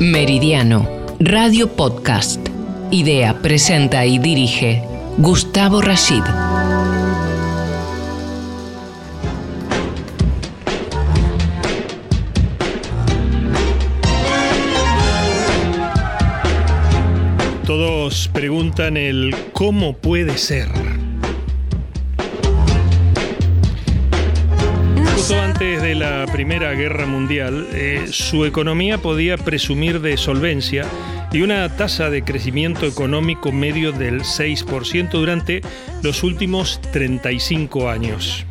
Meridiano, Radio Podcast. Idea, presenta y dirige Gustavo Rashid. Todos preguntan el cómo puede ser. Justo antes de la Primera Guerra Mundial, eh, su economía podía presumir de solvencia y una tasa de crecimiento económico medio del 6% durante los últimos 35 años.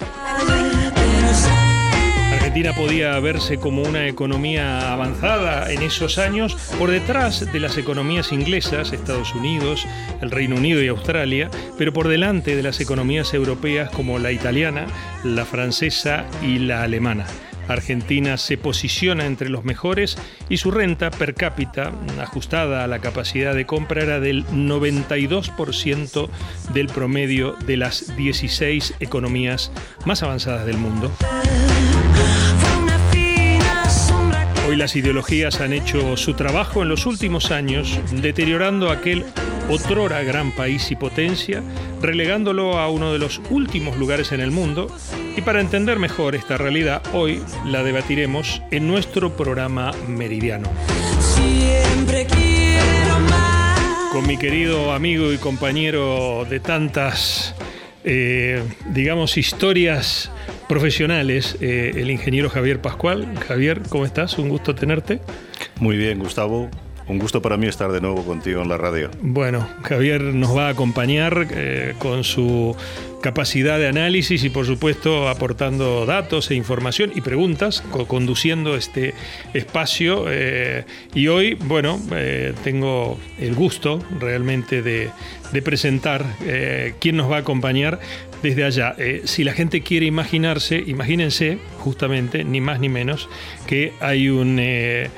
Argentina podía verse como una economía avanzada en esos años por detrás de las economías inglesas, Estados Unidos, el Reino Unido y Australia, pero por delante de las economías europeas como la italiana, la francesa y la alemana. Argentina se posiciona entre los mejores y su renta per cápita, ajustada a la capacidad de compra, era del 92% del promedio de las 16 economías más avanzadas del mundo. Hoy las ideologías han hecho su trabajo en los últimos años, deteriorando aquel otrora gran país y potencia, relegándolo a uno de los últimos lugares en el mundo. Y para entender mejor esta realidad, hoy la debatiremos en nuestro programa Meridiano. Con mi querido amigo y compañero de tantas, eh, digamos, historias profesionales, eh, el ingeniero Javier Pascual. Javier, ¿cómo estás? Un gusto tenerte. Muy bien, Gustavo. Un gusto para mí estar de nuevo contigo en la radio. Bueno, Javier nos va a acompañar eh, con su capacidad de análisis y por supuesto aportando datos e información y preguntas, conduciendo este espacio. Eh, y hoy, bueno, tengo el gusto realmente de, presentar quién nos va a acompañar desde allá. Eh, si la gente quiere imaginarse, imagínense justamente, ni más ni menos, que hay un, eh,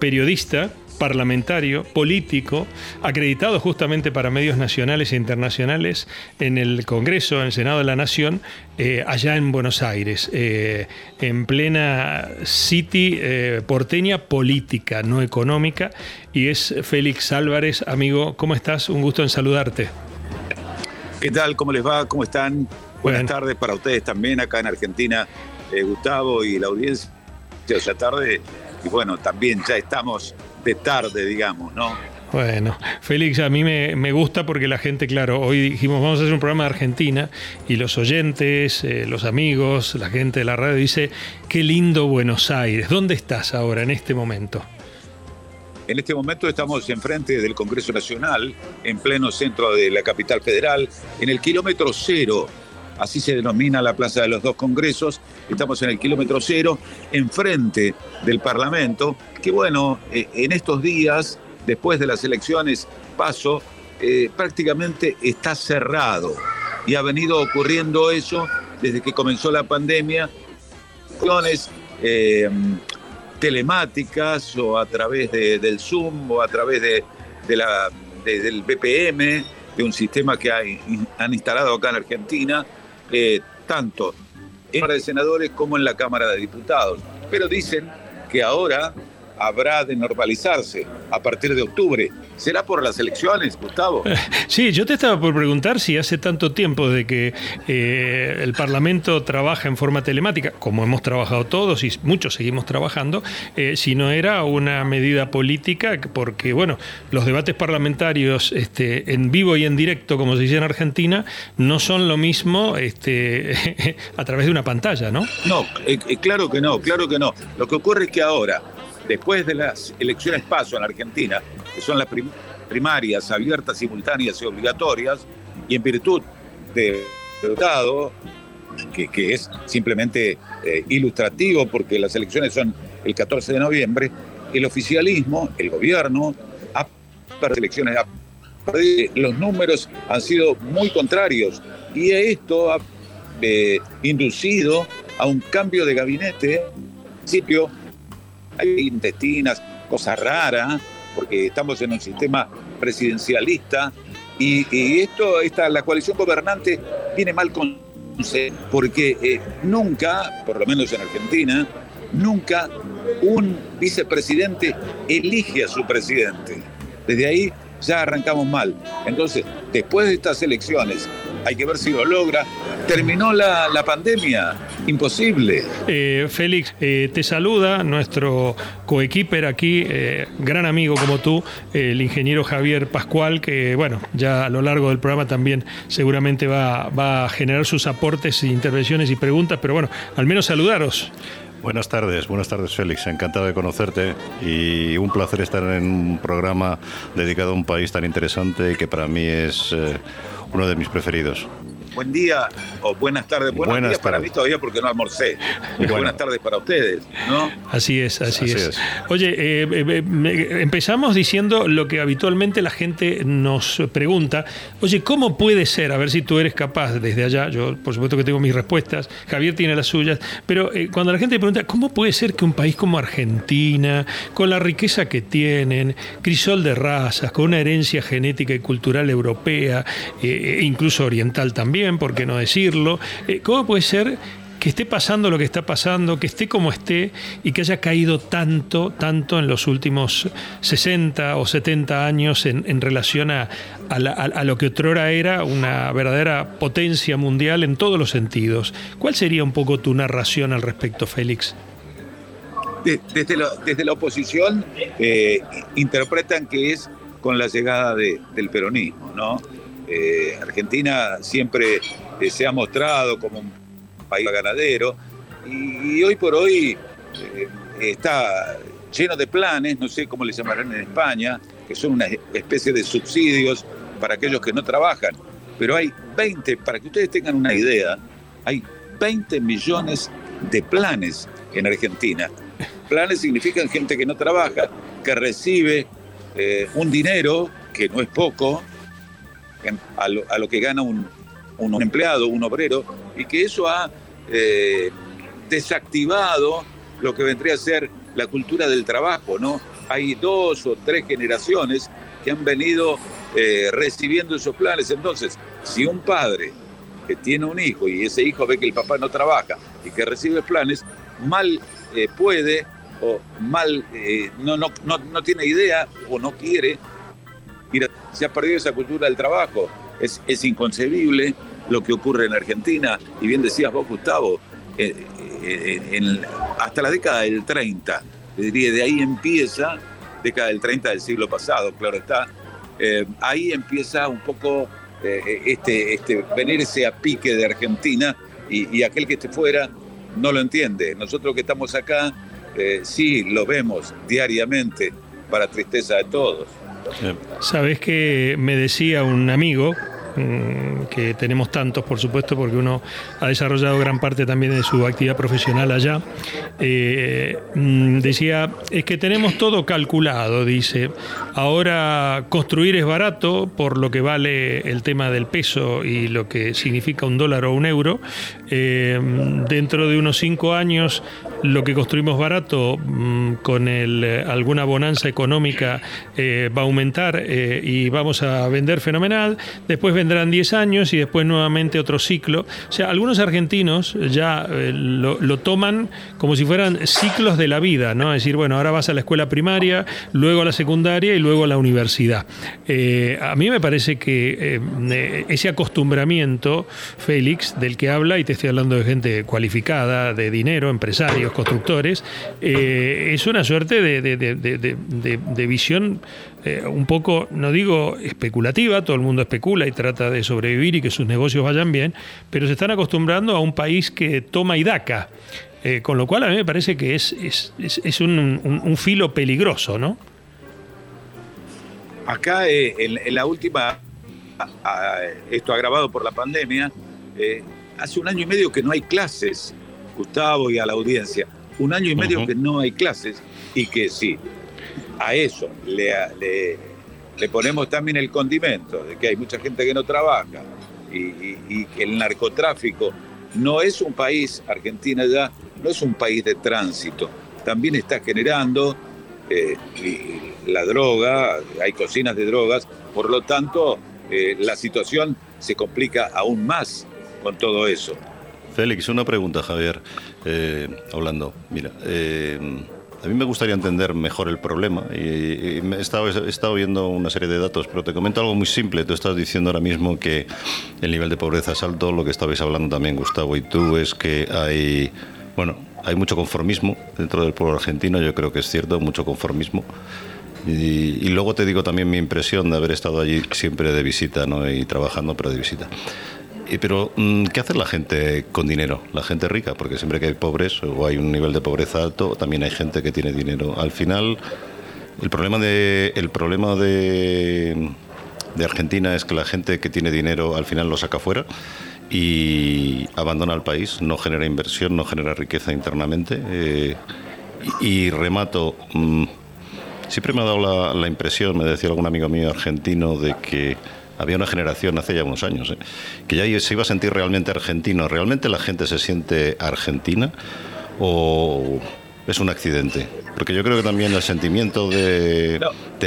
periodista parlamentario, político, acreditado justamente para medios nacionales e internacionales en el Congreso, en el Senado de la Nación, eh, allá en Buenos Aires, en plena city porteña política, no económica, y es Félix Álvarez, amigo, ¿cómo estás? Un gusto en saludarte. ¿Qué tal? ¿Cómo les va? ¿Cómo están? Buenas tardes para ustedes también acá en Argentina, eh, Gustavo y la audiencia. O sea, tarde, y bueno, también ya estamos de tarde, digamos, ¿no? Bueno, Félix, a mí me, gusta porque la gente, claro, hoy dijimos vamos a hacer un programa de Argentina y los oyentes, eh, los amigos, la gente de la radio dice, qué lindo Buenos Aires. ¿Dónde estás ahora en este momento? En este momento estamos enfrente del Congreso Nacional, en pleno centro de la capital federal, en el kilómetro cero, así se denomina la Plaza de los Dos Congresos. Estamos en el kilómetro cero, enfrente del Parlamento, que bueno, eh, en estos días, después de las elecciones, paso, eh, prácticamente está cerrado. Y ha venido ocurriendo eso desde que comenzó la pandemia. Eh, telemáticas o a través del Zoom o a través de, del BPM, de un sistema que han instalado acá en Argentina, eh, tanto en la Cámara de Senadores como en la Cámara de Diputados. Pero dicen que ahora habrá de normalizarse a partir de octubre. ¿Será por las elecciones, Gustavo? Sí, yo te estaba por preguntar si hace tanto tiempo de que eh, el Parlamento trabaja en forma telemática, como hemos trabajado todos y muchos seguimos trabajando, eh, si no era una medida política, porque bueno, los debates parlamentarios este, en vivo y en directo, como se dice en Argentina, no son lo mismo este, a través de una pantalla, ¿no? No, eh, claro que no, claro que no. Lo que ocurre es que ahora después de las elecciones paso en la Argentina, que son las primarias abiertas, simultáneas y obligatorias, y en virtud del Estado, que, es simplemente eh, ilustrativo porque las elecciones son el 14 de noviembre, el oficialismo, el gobierno, ha perdido elecciones, los números han sido muy contrarios y esto ha eh, inducido a un cambio de gabinete, principio hay intestinas, cosas raras, porque estamos en un sistema presidencialista y, esto, esta, la coalición gobernante viene mal con porque eh, nunca, por lo menos en Argentina, nunca un vicepresidente elige a su presidente. Desde ahí ya arrancamos mal. Entonces, después de estas elecciones, hay que ver si lo logra. Terminó la, pandemia, imposible. Eh, Félix, eh, te saluda nuestro coequiper aquí, eh, gran amigo como tú, el ingeniero Javier Pascual, que bueno, ya a lo largo del programa también seguramente va, va a generar sus aportes, intervenciones y preguntas, pero bueno, al menos saludaros. Buenas tardes, buenas tardes Félix, encantado de conocerte y un placer estar en un programa dedicado a un país tan interesante y que para mí es eh, uno de mis preferidos buen día o buenas tardes. Buenos buenas días para mí todavía porque no almorcé. Buenas tardes para ustedes, ¿no? Así es, así, es. Oye, eh, eh, eh, empezamos diciendo lo que habitualmente la gente nos pregunta. Oye, ¿cómo puede ser? A ver si tú eres capaz desde allá. Yo, por supuesto que tengo mis respuestas. Javier tiene las suyas. Pero cuando la gente pregunta, ¿cómo puede ser que un país como Argentina, con la riqueza que tienen, crisol de razas, con una herencia genética y cultural europea, incluso oriental también, ¿por qué no decirlo? Eh, ¿Cómo puede ser que esté pasando lo que está pasando, que esté como esté y que haya caído tanto, tanto en los últimos 60 o 70 años en, relación a, lo que otrora era una verdadera potencia mundial en todos los sentidos. ¿Cuál sería un poco tu narración al respecto, Félix? Desde desde la oposición eh, interpretan que es con la llegada del peronismo, ¿no? Eh, Argentina siempre eh, se ha mostrado como un país ganadero y, hoy por hoy eh, está lleno de planes, no sé cómo le llamarán en España, que son una especie de subsidios para aquellos que no trabajan. Pero hay 20, para que ustedes tengan una idea, hay 20 millones de planes en Argentina. Planes significan gente que no trabaja, que recibe un dinero, que no es poco, a lo, que gana un, empleado, un obrero, y que eso ha eh, desactivado lo que vendría a ser la cultura del trabajo, ¿no? Hay dos o tres generaciones que han venido eh, recibiendo esos planes. Entonces, si un padre que tiene un hijo y ese hijo ve que el papá no trabaja y que recibe planes, mal eh, puede o mal no, tiene idea o no quiere Mira, se ha perdido esa cultura del trabajo. Es, inconcebible lo que ocurre en Argentina. Y bien decías vos, Gustavo, eh, eh, hasta la década del 30, diría, de ahí empieza, década del 30 del siglo pasado, claro está, eh, ahí empieza un poco este, este venirse a pique de Argentina y, aquel que esté fuera no lo entiende. Nosotros que estamos acá, sí lo vemos diariamente para tristeza de todos. Sabes que me decía un amigo, que tenemos tantos, por supuesto, porque uno ha desarrollado gran parte también de su actividad profesional allá. Eh, mm, decía, es que tenemos todo calculado, dice. Ahora construir es barato por lo que vale el tema del peso y lo que significa un dólar o un euro. Eh, dentro de unos cinco años lo que construimos barato mm, con el, eh, alguna bonanza económica va a aumentar y vamos a vender fenomenal. Después vendrán 10 años y después nuevamente otro ciclo. O sea, algunos argentinos ya lo, lo, toman como si fueran ciclos de la vida, ¿no? Es decir, bueno, ahora vas a la escuela primaria, luego a la secundaria y luego a la universidad. a mí me parece que ese acostumbramiento, Félix, del que habla, y te estoy hablando de gente cualificada, de dinero, empresarios, constructores, eh, es una suerte de, visión eh, un poco, no digo especulativa, todo el mundo especula y trata de sobrevivir y que sus negocios vayan bien, pero se están acostumbrando a un país que toma y daca. Eh, con lo cual a mí me parece que es, es, un, filo peligroso, ¿no? Acá en, la última, esto agravado por la pandemia, hace un año y medio que no hay clases Gustavo y a la audiencia, un año y medio que no hay clases y que sí, a eso le, le, ponemos también el condimento de que hay mucha gente que no trabaja y, que el narcotráfico no es un país, Argentina ya, no es un país de tránsito, también está generando eh, la droga, hay cocinas de drogas, por lo tanto eh, la situación se complica aún más con todo eso. Félix, una pregunta, Javier, eh, hablando. Mira, a mí me gustaría entender mejor el problema y, he, estado, he, estado, viendo una serie de datos, pero te comento algo muy simple. Tú estás diciendo ahora mismo que el nivel de pobreza es alto, lo que estabais hablando también Gustavo y tú es que hay, bueno, hay mucho conformismo dentro del pueblo argentino, yo creo que es cierto, mucho conformismo. Y, luego te digo también mi impresión de haber estado allí siempre de visita ¿no? y trabajando, pero de visita. Pero, mm, ¿qué hace la gente con dinero? La gente rica, porque siempre que hay pobres o hay un nivel de pobreza alto, también hay gente que tiene dinero. Al final, el problema de, el problema de, Argentina es que la gente que tiene dinero al final lo saca fuera y abandona el país, no genera inversión, no genera riqueza internamente. Eh, y, remato. Mm, Siempre me ha dado la, impresión, me decía algún amigo mío argentino, de que había una generación hace ya unos años, ¿eh? que ya se iba a sentir realmente argentino. ¿Realmente la gente se siente argentina o es un accidente? Porque yo creo que también el sentimiento de,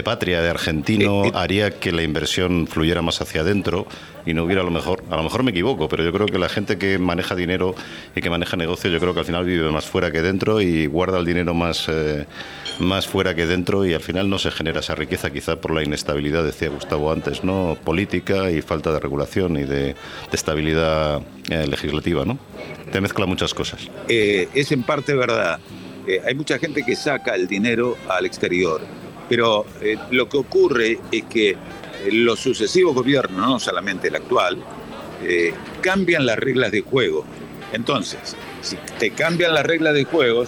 patria, de argentino, eh, eh. haría que la inversión fluyera más hacia adentro y no hubiera a lo mejor, a lo mejor me equivoco, pero yo creo que la gente que maneja dinero y que maneja negocio, yo creo que al final vive más fuera que dentro y guarda el dinero más, eh, más fuera que dentro y al final no se genera esa riqueza quizá por la inestabilidad, decía Gustavo antes, ¿no? Política y falta de regulación y de, estabilidad legislativa, ¿no? Te mezcla muchas cosas. es en parte verdad hay mucha gente que saca el dinero al exterior, pero eh, lo que ocurre es que eh, los sucesivos gobiernos, no solamente el actual, eh, cambian las reglas de juego. Entonces, si te cambian las reglas de juego,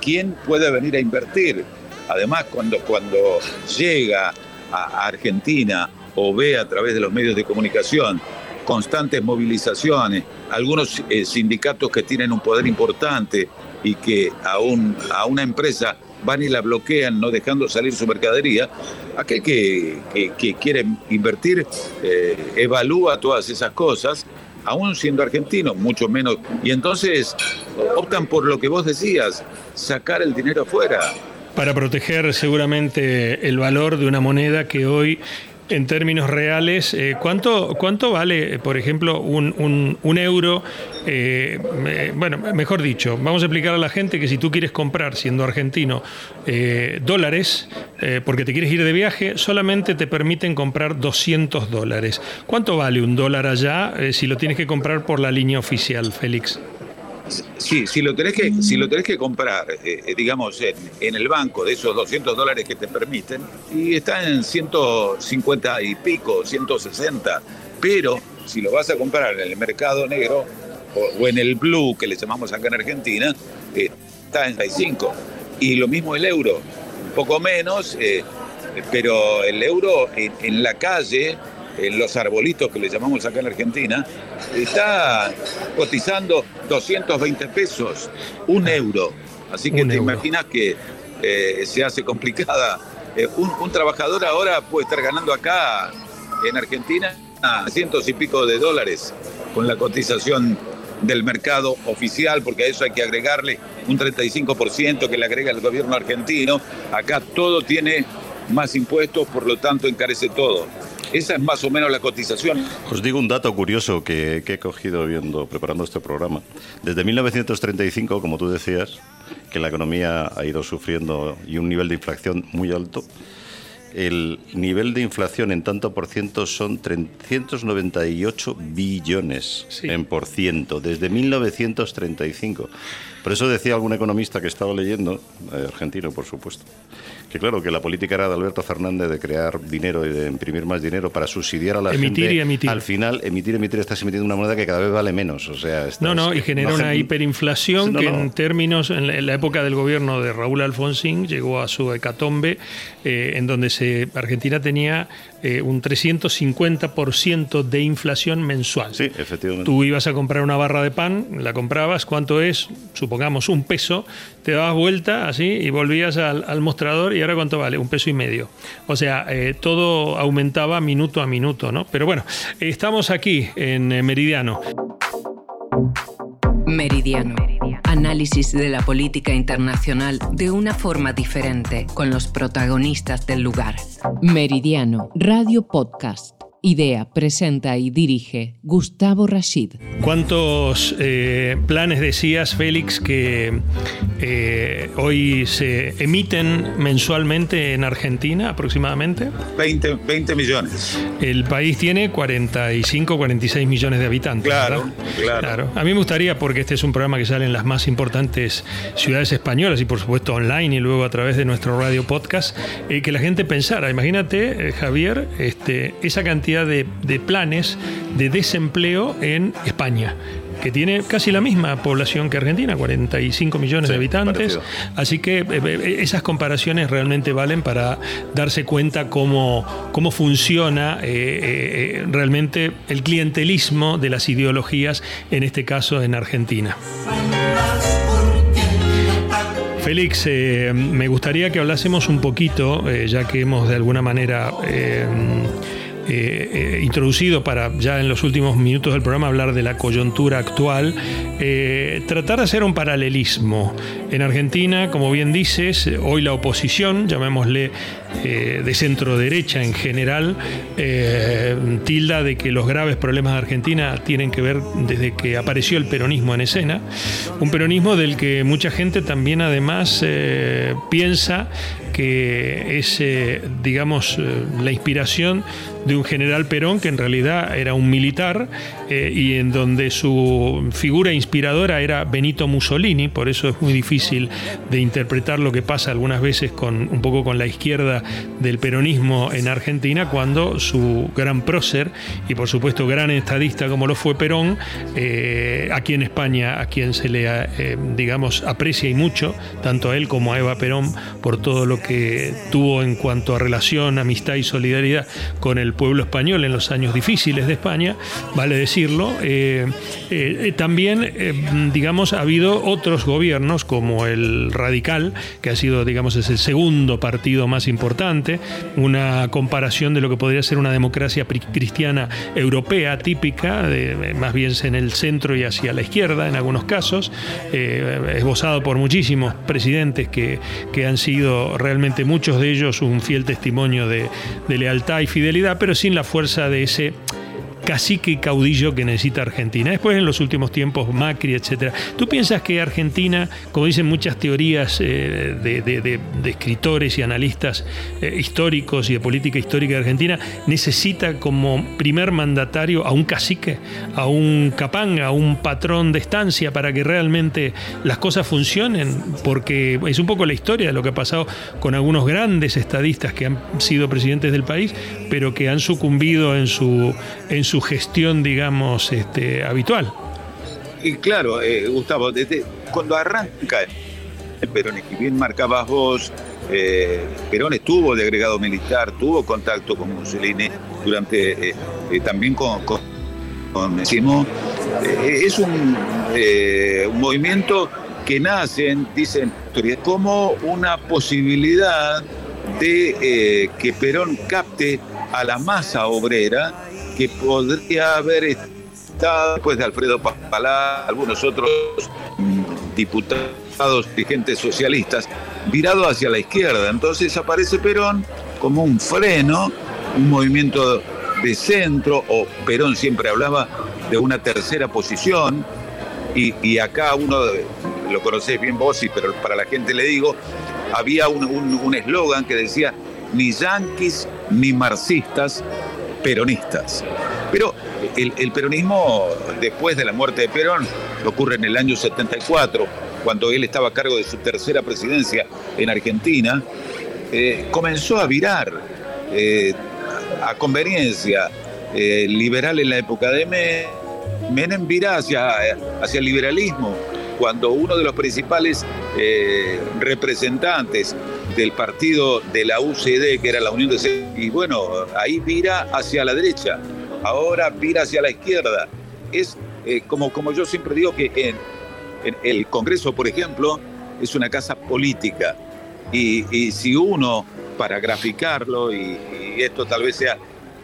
¿quién puede venir a invertir? Además, cuando, cuando llega a Argentina o ve a través de los medios de comunicación constantes movilizaciones, algunos sindicatos que tienen un poder importante, y que a, un, a una empresa van y la bloquean, no dejando salir su mercadería, aquel que, que, quiere invertir eh, evalúa todas esas cosas, aún siendo argentino, mucho menos, y entonces optan por lo que vos decías, sacar el dinero afuera. Para proteger seguramente el valor de una moneda que hoy en términos reales, eh, ¿cuánto, ¿cuánto vale, por ejemplo, un, un, euro? Eh, bueno, mejor dicho, vamos a explicar a la gente que si tú quieres comprar, siendo argentino, eh, dólares, porque te quieres ir de viaje, solamente te permiten comprar 200 dólares. ¿Cuánto vale un dólar allá si lo tienes que comprar por la línea oficial, Félix? Sí, si lo tenés que, si lo tenés que comprar, eh, eh, digamos, en, el banco de esos 200 dólares que te permiten, y está en 150 y pico, 160, pero si lo vas a comprar en el mercado negro o, en el blue, que le llamamos acá en Argentina, eh, está en 65. Y lo mismo el euro, un poco menos, pero el euro en la calle en los arbolitos que le llamamos acá en Argentina, está cotizando 220 pesos, un euro. Así que te imaginas que eh, se hace complicada. Eh, un, trabajador ahora puede estar ganando acá en Argentina a cientos y pico de dólares con la cotización del mercado oficial, porque a eso hay que agregarle un 35% que le agrega el gobierno argentino. Acá todo tiene más impuestos, por lo tanto encarece todo. Esa es más o menos la cotización. Os digo un dato curioso que, he cogido viendo, preparando este programa. Desde 1935, como tú decías, que la economía ha ido sufriendo y un nivel de inflación muy alto, el nivel de inflación en tanto por ciento son 398 billones en por ciento, desde 1935. Por eso decía algún economista que estaba leyendo, eh, argentino por supuesto, que claro, que la política era de Alberto Fernández de crear dinero y de imprimir más dinero para subsidiar a la emitir gente. Y emitir. Al final, emitir y emitir, estás emitiendo una moneda que cada vez vale menos. O sea, no, no, y genera una hiperinflación que en términos, en la, época del gobierno de Raúl Alfonsín, llegó a su hecatombe, eh, en donde se, Argentina tenía eh, un 350% de inflación mensual. Sí, efectivamente. Tú ibas a comprar una barra de pan, la comprabas, ¿cuánto es? Supongamos un peso, te dabas vuelta así y volvías al, mostrador y ahora cuánto vale, un peso y medio. O sea, eh, todo aumentaba minuto a minuto, ¿no? Pero bueno, estamos aquí en eh, Meridiano. Meridiano. Análisis de la política internacional de una forma diferente, con los protagonistas del lugar. Meridiano, Radio Podcast. Idea, presenta y dirige Gustavo Rashid. ¿Cuántos eh, planes decías, Félix, que eh, hoy se emiten mensualmente en Argentina aproximadamente? 20, 20 millones. El país tiene 45, 46 millones de habitantes. Claro, claro, claro. A mí me gustaría, porque este es un programa que sale en las más importantes ciudades españolas y por supuesto online y luego a través de nuestro radio podcast, eh, que la gente pensara, imagínate, Javier, este, esa cantidad de, planes de desempleo en España que tiene casi la misma población que Argentina, 45 millones de habitantes. Así que eh, eh, esas comparaciones realmente valen para darse cuenta cómo, cómo funciona eh, realmente el clientelismo de las ideologías, en este caso en Argentina. Félix, me gustaría que hablásemos un poquito, ya que hemos de alguna manera eh, eh, introducido para ya en los últimos minutos del programa hablar de la coyuntura actual, eh, tratar de hacer un paralelismo. En Argentina, como bien dices, hoy la oposición, llamémosle de centro derecha en general, tilda de que los graves problemas de Argentina tienen que ver desde que apareció el peronismo en escena, un peronismo del que mucha gente también además piensa que es, digamos, la inspiración de un general Perón que en realidad era un militar eh, y en donde su figura inspiradora era Benito Mussolini, por eso es muy difícil de interpretar lo que pasa algunas veces con un poco con la izquierda del peronismo en Argentina, cuando su gran prócer y por supuesto gran estadista como lo fue Perón, eh, aquí en España a quien se le eh, digamos aprecia y mucho, tanto a él como a Eva Perón por todo lo que tuvo en cuanto a relación, amistad y solidaridad con el pueblo español en los años difíciles de España, vale decirlo. Eh, eh, también, eh, digamos, ha habido otros gobiernos como el Radical, que ha sido, digamos, es el segundo partido más importante, una comparación de lo que podría ser una democracia cristiana europea típica, más bien en el centro y hacia la izquierda en algunos casos, esbozado por muchísimos presidentes que, que han sido realmente muchos de ellos un fiel testimonio de, lealtad y fidelidad, pero sin la fuerza de ese cacique y caudillo que necesita Argentina. Después en los últimos tiempos Macri, etcétera. ¿Tú piensas que Argentina, como dicen muchas teorías eh, de, escritores y analistas eh, históricos y de política histórica de Argentina, necesita como primer mandatario a un cacique, a un capanga, a un patrón de estancia para que realmente las cosas funcionen? Porque es un poco la historia de lo que ha pasado con algunos grandes estadistas que han sido presidentes del país, pero que han sucumbido en su, en su gestión, digamos, este, habitual. Y claro, eh, Gustavo, desde cuando arranca el y bien marcabas vos, eh, Perón estuvo de agregado militar, tuvo contacto con Mussolini durante, eh, también con, con, es un, movimiento que nace, dicen como una posibilidad de que Perón capte a la masa obrera que podría haber estado después de Alfredo Palá, algunos otros diputados, dirigentes socialistas, virado hacia la izquierda. Entonces aparece Perón como un freno, un movimiento de centro, o Perón siempre hablaba de una tercera posición, y, acá uno, lo conocés bien vos, pero para la gente le digo, había un eslogan que decía, ni yanquis ni marxistas, peronistas. Pero el, peronismo, después de la muerte de Perón, ocurre en el año 74, cuando él estaba a cargo de su tercera presidencia en Argentina, eh, comenzó a virar eh, a conveniencia eh, liberal en la época de Menem, vira hacia, hacia el liberalismo, cuando uno de los principales representantes del partido de la UCD, que era la Unión de... Y bueno, ahí vira hacia la derecha, ahora vira hacia la izquierda. Es eh, como, como yo siempre digo que en, el Congreso, por ejemplo, es una casa política. Y, si uno, para graficarlo, y, esto tal vez sea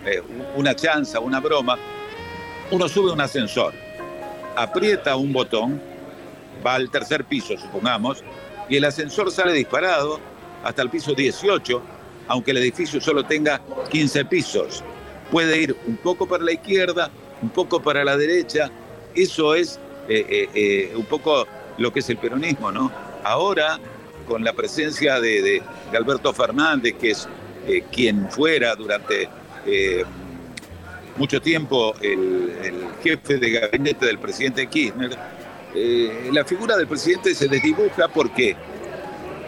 eh, una chanza, una broma, uno sube un ascensor, aprieta un botón, va al tercer piso, supongamos, y el ascensor sale disparado hasta el piso 18, aunque el edificio solo tenga 15 pisos. puede ir un poco para la izquierda, un poco para la derecha. Eso es eh, eh, eh, un poco lo que es el peronismo, ¿no? Ahora, con la presencia de, Alberto Fernández, que es quien fuera durante mucho tiempo el, jefe de gabinete del presidente Kirchner, la figura del presidente se desdibuja porque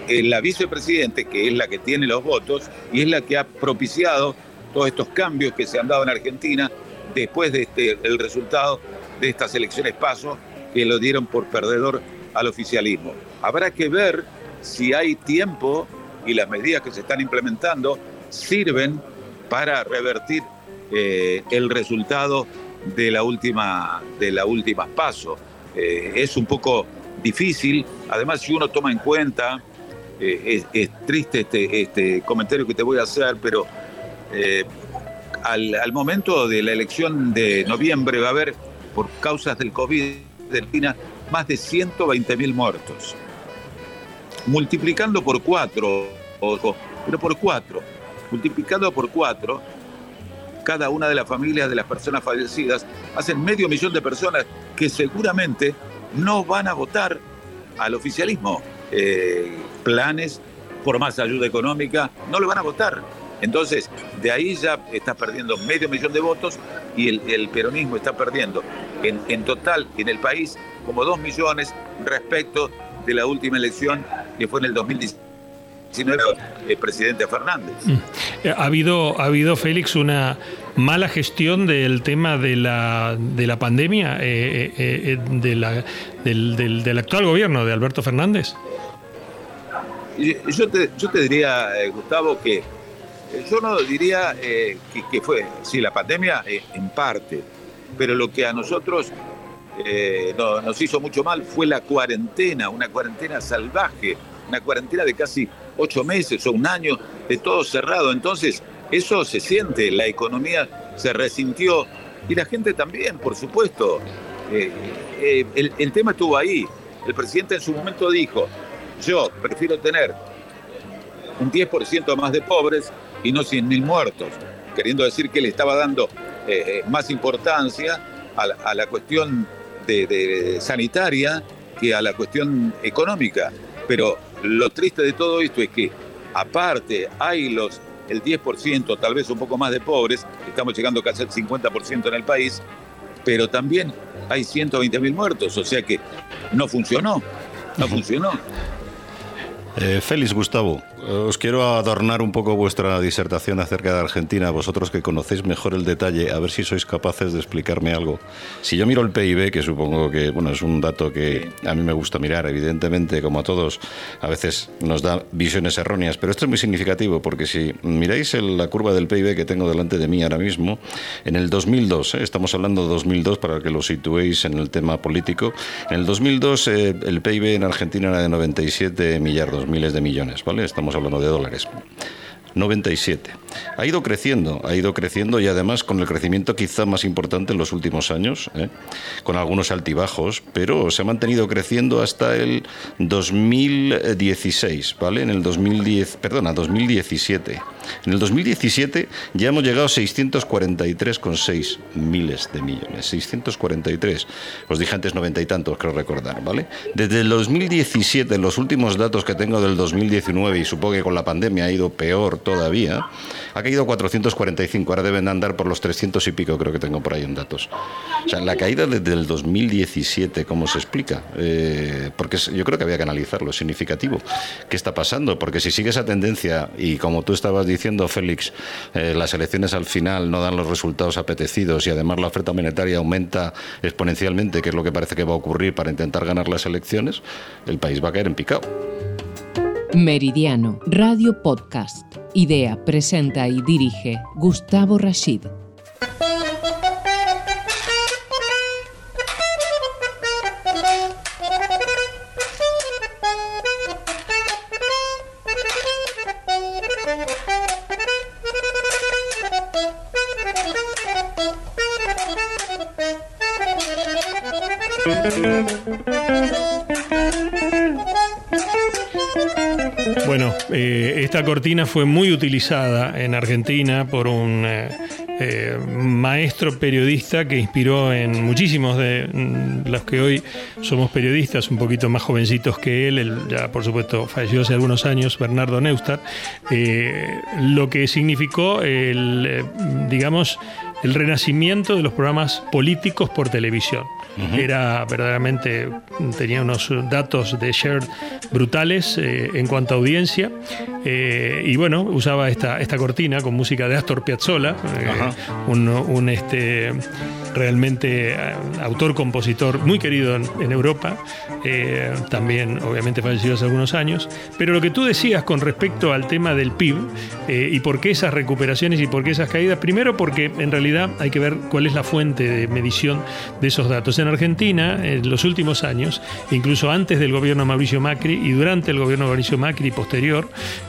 la vicepresidente, que es la que tiene los votos y es la que ha propiciado todos estos cambios que se han dado en Argentina después de este, resultado de estas elecciones paso que lo dieron por perdedor al oficialismo. Habrá que ver si hay tiempo y las medidas que se están implementando sirven para revertir eh, el resultado de la última de la última paso. Eh, es un poco difícil, además si uno toma en cuenta, eh, es, triste este, este comentario que te voy a hacer, pero eh, al, momento de la elección de noviembre va a haber, por causas del COVID Argentina, más de 120 mil muertos. Multiplicando por cuatro, ojo, pero por cuatro, multiplicando por cuatro, cada una de las familias de las personas fallecidas hacen medio millón de personas que seguramente no van a votar al oficialismo. Eh, planes por más ayuda económica, no lo van a votar. Entonces, de ahí ya está perdiendo medio millón de votos y el, peronismo está perdiendo en, total en el país como dos millones respecto de la última elección que fue en el 2019 el presidente Fernández. Mm. Eh, ha habido, ha habido, Félix, una mala gestión del tema de la, de la pandemia eh, eh, del, del, actual gobierno de Alberto Fernández. Yo te, yo te diría, Gustavo, que eh, yo no diría eh, que, fue, sí, la pandemia eh, en parte, pero lo que a nosotros nos hizo mucho mal fue la cuarentena, una cuarentena salvaje, una cuarentena de casi ocho meses o un año de todo cerrado. Entonces, eso se siente, la economía se resintió y la gente también, por supuesto. el tema estuvo ahí. El presidente en su momento dijo, yo prefiero tener un 10% más de pobres y no 100.000 muertos, queriendo decir que le estaba dando eh, eh, más importancia a la, cuestión de, sanitaria que a la cuestión económica. Pero lo triste de todo esto es que aparte hay los el 10%, tal vez un poco más de pobres, estamos llegando casi al 50% en el país, pero también hay 120.000 muertos, o sea que no funcionó, no funcionó. Eh, Félix Gustavo, os quiero adornar un poco vuestra disertación acerca de Argentina, vosotros que conocéis mejor el detalle, a ver si sois capaces de explicarme algo. Si yo miro el PIB, que supongo que bueno, es un dato que a mí me gusta mirar, evidentemente, como a todos, a veces nos da visiones erróneas, pero esto es muy significativo porque si miráis la curva del PIB que tengo delante de mí ahora mismo, en el 2002, ¿eh? estamos hablando de 2002 para que lo situéis en el tema político, en el 2002 eh, el PIB en Argentina era de 97 millardos, miles de millones, ¿vale? Estamos hablando de dólares. 97. Ha ido creciendo, ha ido creciendo y además con el crecimiento quizá más importante en los últimos años, ¿eh? con algunos altibajos, pero se ha mantenido creciendo hasta el 2016, ¿vale? En el 2010, perdona, 2017. En el 2017 ya hemos llegado a 643,6 miles de millones. 643. Os dije antes noventa y tantos, creo recordar, ¿vale? Desde el 2017, los últimos datos que tengo del 2019, y supongo que con la pandemia ha ido peor todavía, ha caído 445. Ahora deben andar por los 300 y pico, creo que tengo por ahí en datos. O sea, la caída desde el 2017, ¿cómo se explica? Eh, porque yo creo que había que analizarlo, es significativo. ¿Qué está pasando? Porque si sigue esa tendencia, y como tú estabas diciendo, diciendo, Félix, eh, las elecciones al final no dan los resultados apetecidos y además la oferta monetaria aumenta exponencialmente, que es lo que parece que va a ocurrir para intentar ganar las elecciones, el país va a caer en picado. Meridiano, Radio Podcast. Idea, presenta y dirige Gustavo Rashid. Bueno, eh, esta cortina fue muy utilizada en Argentina por un eh, eh, maestro periodista que inspiró en muchísimos de mm, los que hoy somos periodistas, un poquito más jovencitos que él, él ya por supuesto falleció hace algunos años, Bernardo Neustadt, lo que significó el, digamos, el renacimiento de los programas políticos por televisión. Era verdaderamente, tenía unos datos de share brutales eh, en cuanto a audiencia. Eh, y bueno, usaba esta, esta cortina con música de Astor Piazzolla, eh, un, este, realmente autor-compositor muy querido en, Europa, también obviamente fallecido hace algunos años. Pero lo que tú decías con respecto al tema del PIB y por qué esas recuperaciones y por qué esas caídas, primero porque en realidad hay que ver cuál es la fuente de medición de esos datos en Argentina, en los últimos años, incluso antes del gobierno de Mauricio Macri y durante el gobierno de Mauricio Macri posterior,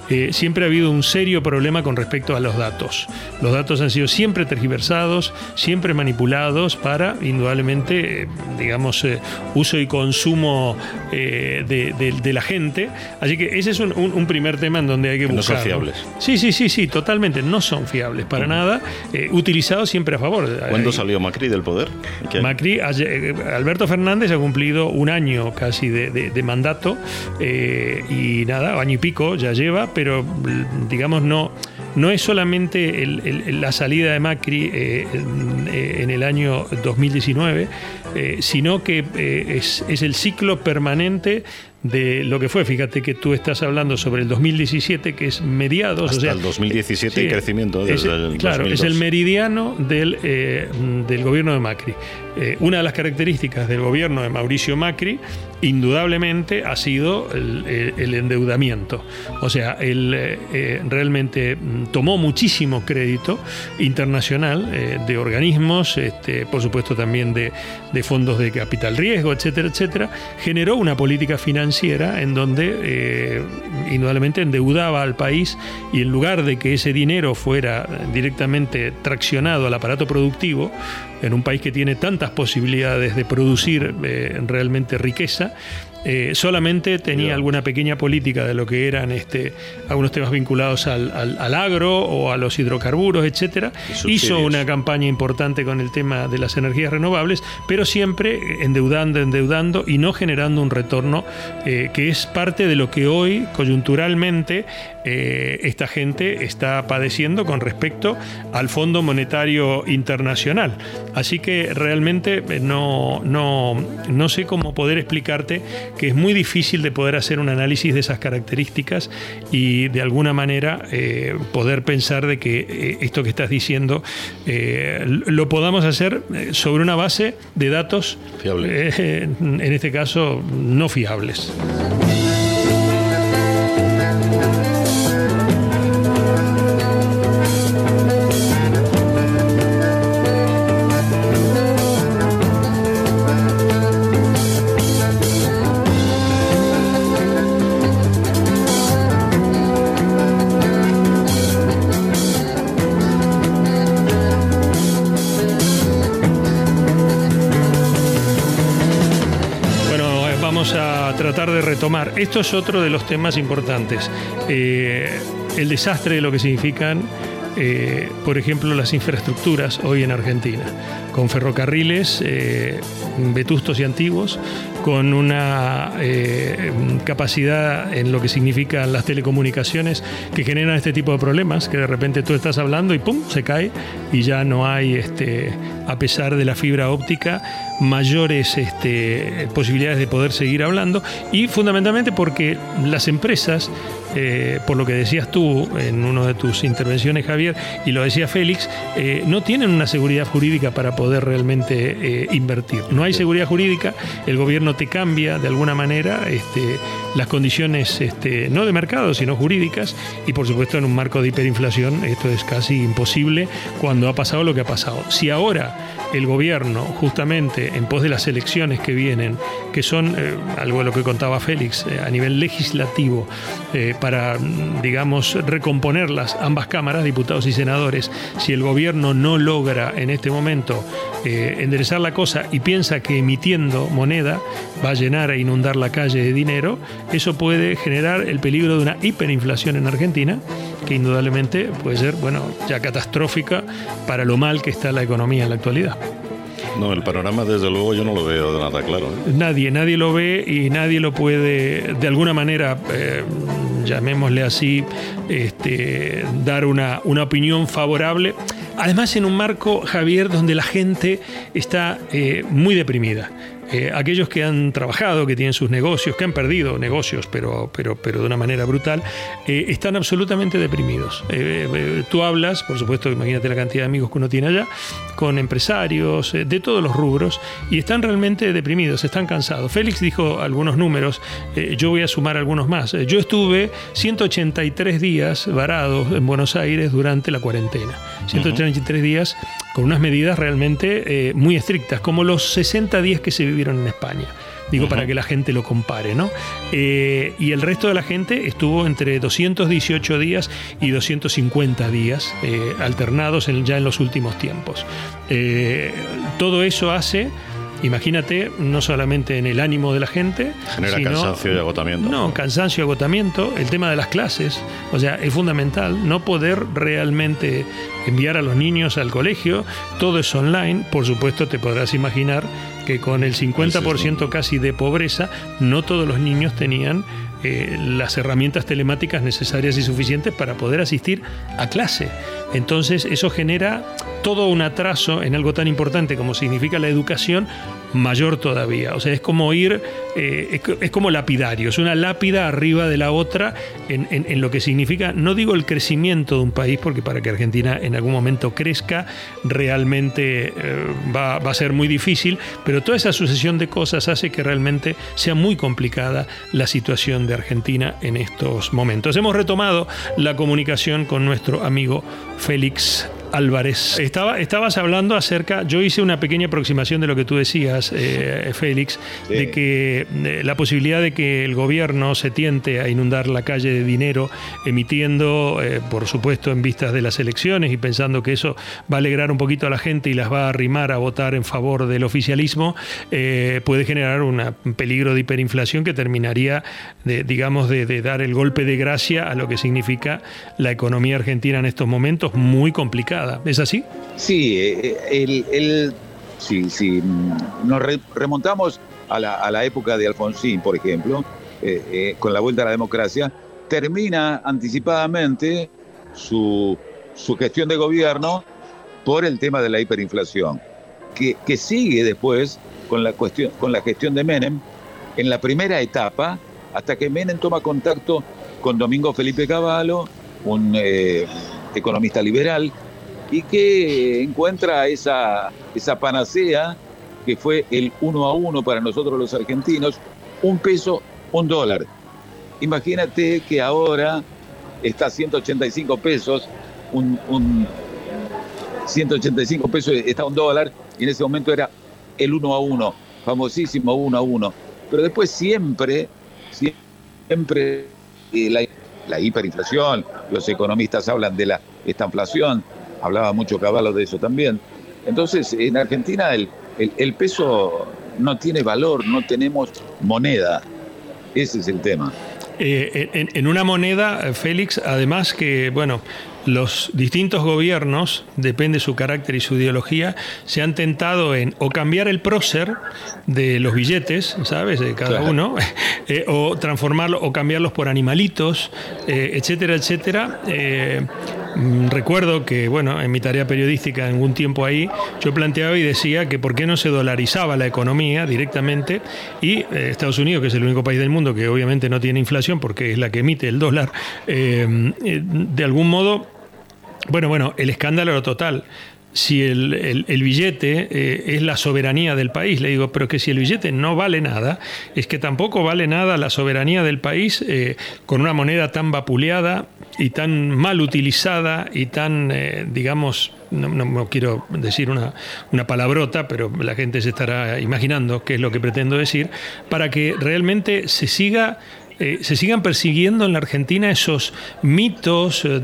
eh, siempre ha habido un serio problema con respecto a los datos. Los datos han sido siempre tergiversados, siempre manipulados para, indudablemente, eh, digamos, eh, uso y consumo de, la gente. Así que ese es un, primer tema en donde hay que buscar. No son fiables. Sí, sí, sí, sí, totalmente. No son fiables para nada. utilizados siempre a favor. ¿Cuándo salió Macri del poder? Macri Alberto Fernández ha cumplido un año casi de, mandato eh, y nada, año y pico ya lleva, pero digamos no no es solamente la salida de Macri eh, en, el año 2019, eh, sino que es, es, el ciclo permanente de lo que fue. Fíjate que tú estás hablando sobre el 2017, que es mediados. Hasta el 2017 y crecimiento desde el, Claro, es el meridiano del, eh, del gobierno de Macri. Eh, una de las características del gobierno de Mauricio Macri, indudablemente, ha sido el, endeudamiento. O sea, él eh, realmente mm, tomó muchísimo crédito internacional de organismos, este, por supuesto también de, de fondos de capital riesgo, etcétera, etcétera. Generó una política financiera en donde eh, indudablemente endeudaba al país y en lugar de que ese dinero fuera directamente traccionado al aparato productivo, en un país que tiene tantas posibilidades de producir eh, realmente riqueza, eh, solamente tenía alguna pequeña política de lo que eran este, algunos temas vinculados al, agro o a los hidrocarburos, etcétera. Hizo una campaña importante con el tema de las energías renovables, pero siempre endeudando, endeudando y no generando un retorno eh, que es parte de lo que hoy coyunturalmente eh, esta gente está padeciendo con respecto al Fondo Monetario Internacional. Así que realmente no, no, no sé cómo poder explicarte que es muy difícil de poder hacer un análisis de esas características y de alguna manera eh, poder pensar de que eh, esto que estás diciendo eh, lo podamos hacer sobre una base de datos, en este caso, no fiables. Esto es otro de los temas importantes. Eh, el desastre de lo que significan, eh, por ejemplo, las infraestructuras hoy en Argentina, con ferrocarriles eh, vetustos y antiguos, con una capacidad en lo que significan las telecomunicaciones que generan este tipo de problemas, que de repente tú estás hablando y ¡pum! se cae y ya no hay, este, a pesar de la fibra óptica, mayores este, posibilidades de poder seguir hablando y fundamentalmente porque las empresas, eh, por lo que decías tú en una de tus intervenciones, Javier, y lo decía Félix, eh, no tienen una seguridad jurídica para poder realmente eh, invertir. No hay seguridad jurídica, el gobierno te cambia de alguna manera este, las condiciones este, no de mercado, sino jurídicas, y por supuesto en un marco de hiperinflación esto es casi imposible cuando ha pasado lo que ha pasado. Si ahora el gobierno, justamente en pos de las elecciones que vienen, que son, algo de lo que contaba Félix, a nivel legislativo, para, digamos, recomponerlas ambas cámaras, diputados y senadores, si el gobierno no logra en este momento eh, enderezar la cosa y piensa que emitiendo moneda va a llenar e inundar la calle de dinero, eso puede generar el peligro de una hiperinflación en Argentina, que indudablemente puede ser, bueno, ya catastrófica para lo mal que está la economía en la actualidad. No, el panorama desde luego yo no lo veo de nada claro. ¿eh? Nadie, nadie lo ve y nadie lo puede de alguna manera, eh, llamémosle así, este, dar una, una opinión favorable. Además en un marco, Javier, donde la gente está eh, muy deprimida. Eh, aquellos que han trabajado, que tienen sus negocios, que han perdido negocios, pero, pero, pero de una manera brutal, eh, están absolutamente deprimidos. Eh, tú hablas, por supuesto, imagínate la cantidad de amigos que uno tiene allá, con empresarios de todos los rubros, y están realmente deprimidos, están cansados. Félix dijo algunos números, yo voy a sumar algunos más. Yo estuve 183 días varados en Buenos Aires durante la cuarentena. 183 días con unas medidas realmente muy estrictas, como los 60 días que se vivieron en España. Digo, para que la gente lo compare, ¿no? Eh, y el resto de la gente estuvo entre 218 días y 250 días, eh, alternados ya en los últimos tiempos. Eh, todo eso hace Imagínate, no solamente en el ánimo de la gente. Genera cansancio y agotamiento. No, cansancio y agotamiento. El tema de las clases. O sea, es fundamental no poder realmente enviar a los niños al colegio. Todo es online. Por supuesto, te podrás imaginar que con el 50% casi de pobreza, no todos los niños tenían eh, las herramientas telemáticas necesarias y suficientes para poder asistir a clase. Entonces eso genera todo un atraso en algo tan importante como significa la educación, mayor todavía. O sea, es como ir, eh, es, como lapidario, es una lápida arriba de la otra en, lo que significa, no digo el crecimiento de un país, porque para que Argentina en algún momento crezca, realmente eh, va, va, a ser muy difícil, pero toda esa sucesión de cosas hace que realmente sea muy complicada la situación de Argentina en estos momentos. Hemos retomado la comunicación con nuestro amigo Félix Álvarez. Estaba, estabas hablando acerca, yo hice una pequeña aproximación de lo que tú decías, eh, Félix, de que la posibilidad de que el gobierno se tiente a inundar la calle de dinero, emitiendo, eh, por supuesto, en vistas de las elecciones y pensando que eso va a alegrar un poquito a la gente y las va a arrimar a votar en favor del oficialismo, eh, puede generar un peligro de hiperinflación que terminaría, de, digamos, de, de dar el golpe de gracia a lo que significa la economía argentina en estos momentos, muy complicada ¿Es así? Sí, eh, el, el, si, nos remontamos a la, época de Alfonsín, por ejemplo, eh, eh, con la vuelta a la democracia, termina anticipadamente su, gestión de gobierno por el tema de la hiperinflación, que, que sigue después con la, cuestión, con la gestión de Menem en la primera etapa, hasta que Menem toma contacto con Domingo Felipe Cavallo, un economista liberal, y que encuentra esa, esa panacea que fue el uno a uno para nosotros los argentinos, un peso, un dólar. Imagínate que ahora está a 185 pesos, un, un 185 pesos está un dólar, y en ese momento era el uno a uno, famosísimo uno a uno. Pero después siempre, siempre eh, la, la hiperinflación, los economistas hablan de la estanflación, hablaba mucho Caballo de eso también. Entonces, en Argentina el, el, peso no tiene valor, no tenemos moneda. Ese es el tema. Eh, en, en, una moneda, Félix, además que, bueno, los distintos gobiernos, depende su carácter y su ideología, se han tentado en o cambiar el prócer de los billetes, ¿sabes? De cada uno, eh, o transformarlo, o cambiarlos por animalitos, eh, etcétera, etcétera. Eh, mm, recuerdo que, bueno, en mi tarea periodística, en algún tiempo ahí, yo planteaba y decía que por qué no se dolarizaba la economía directamente y Estados Unidos, que es el único país del mundo que obviamente no tiene inflación porque es la que emite el dólar, de algún modo bueno, bueno, el escándalo total. Si el, billete eh, es la soberanía del país, le digo, pero que si el billete no vale nada, es que tampoco vale nada la soberanía del país eh, con una moneda tan vapuleada y tan mal utilizada y tan, eh, digamos, no, quiero decir una, una palabrota, pero la gente se estará imaginando qué es lo que pretendo decir, para que realmente se siga eh, se sigan persiguiendo en la Argentina esos mitos eh,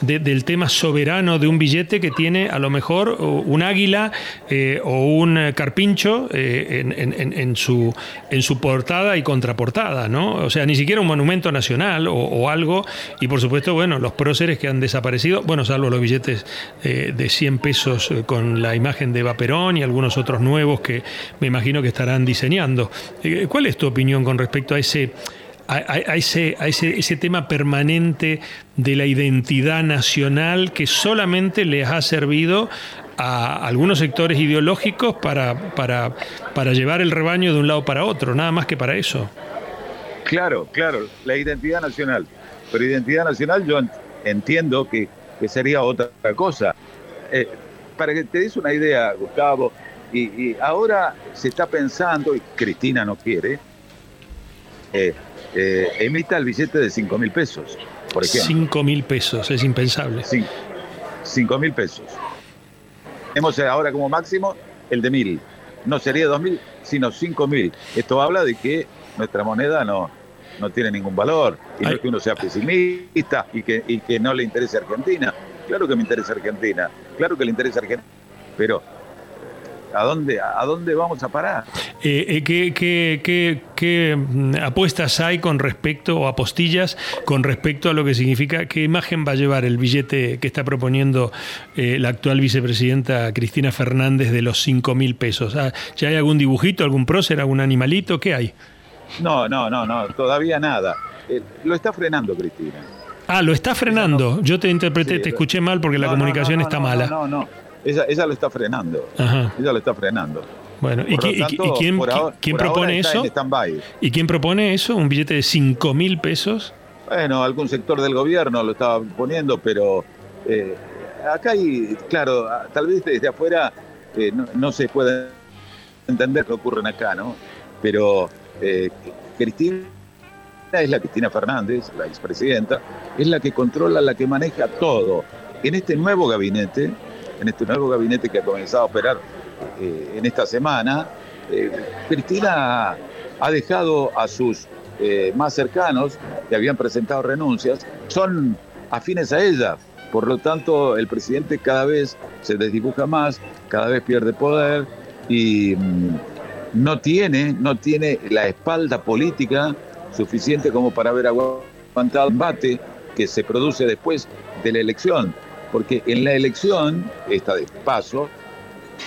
del tema soberano de un billete que tiene a lo mejor un águila eh, o un carpincho en, en, su, en su portada y contraportada, ¿no? O sea, ni siquiera un monumento nacional o, algo. Y por supuesto, bueno, los próceres que han desaparecido, bueno, salvo los billetes de 100 pesos con la imagen de Vaperón y algunos otros nuevos que me imagino que estarán diseñando. ¿Cuál es tu opinión con respecto a ese a, ese, a ese, ese, tema permanente de la identidad nacional que solamente les ha servido a algunos sectores ideológicos para, para, para llevar el rebaño de un lado para otro, nada más que para eso. Claro, claro, la identidad nacional. Pero identidad nacional yo entiendo que, que sería otra cosa. Eh, para que te des una idea, Gustavo, y, y, ahora se está pensando, y Cristina no quiere, eh, eh, emita el billete de 5 mil pesos, por ejemplo. 5 mil pesos, es impensable. 5 mil pesos. Tenemos ahora como máximo el de mil. No sería 2 mil, sino 5 mil. Esto habla de que nuestra moneda no, no tiene ningún valor. Y no es que uno sea pesimista y que, y que no le interese Argentina. Claro que me interesa Argentina, claro que le interesa Argentina. Pero ¿A dónde, a dónde vamos a parar? Eh, eh, ¿qué, mm, apuestas hay con respecto, o apostillas, con respecto a lo que significa, qué imagen va a llevar el billete que está proponiendo eh, la actual vicepresidenta Cristina Fernández de los 5 mil pesos? Ah, ¿Ya hay algún dibujito, algún prócer, algún animalito? ¿Qué hay? No, no, no, no, todavía nada. lo está frenando Cristina. Ah, lo está frenando. Yo te interpreté, te escuché mal porque la comunicación está mala. No, no, no. Ella, lo está frenando. Ella lo está frenando. Bueno, ¿y, quién, propone eso? ¿Y quién propone eso? ¿Un billete de 5 mil pesos? Bueno, algún sector del gobierno lo estaba poniendo, pero eh, acá hay, claro, tal vez desde afuera eh, no, se puede entender qué ocurre acá, ¿no? Pero eh, Cristina es la Cristina Fernández, la expresidenta, es la que controla, la que maneja todo. En este nuevo gabinete, en este nuevo gabinete que ha comenzado a operar eh, en esta semana, eh, Cristina ha dejado a sus eh, más cercanos, que habían presentado renuncias, son afines a ella. Por lo tanto, el presidente cada vez se desdibuja más, cada vez pierde poder y mm, no tiene, no tiene la espalda política suficiente como para haber aguantado el debate que se produce después de la elección porque en la elección, esta de paso,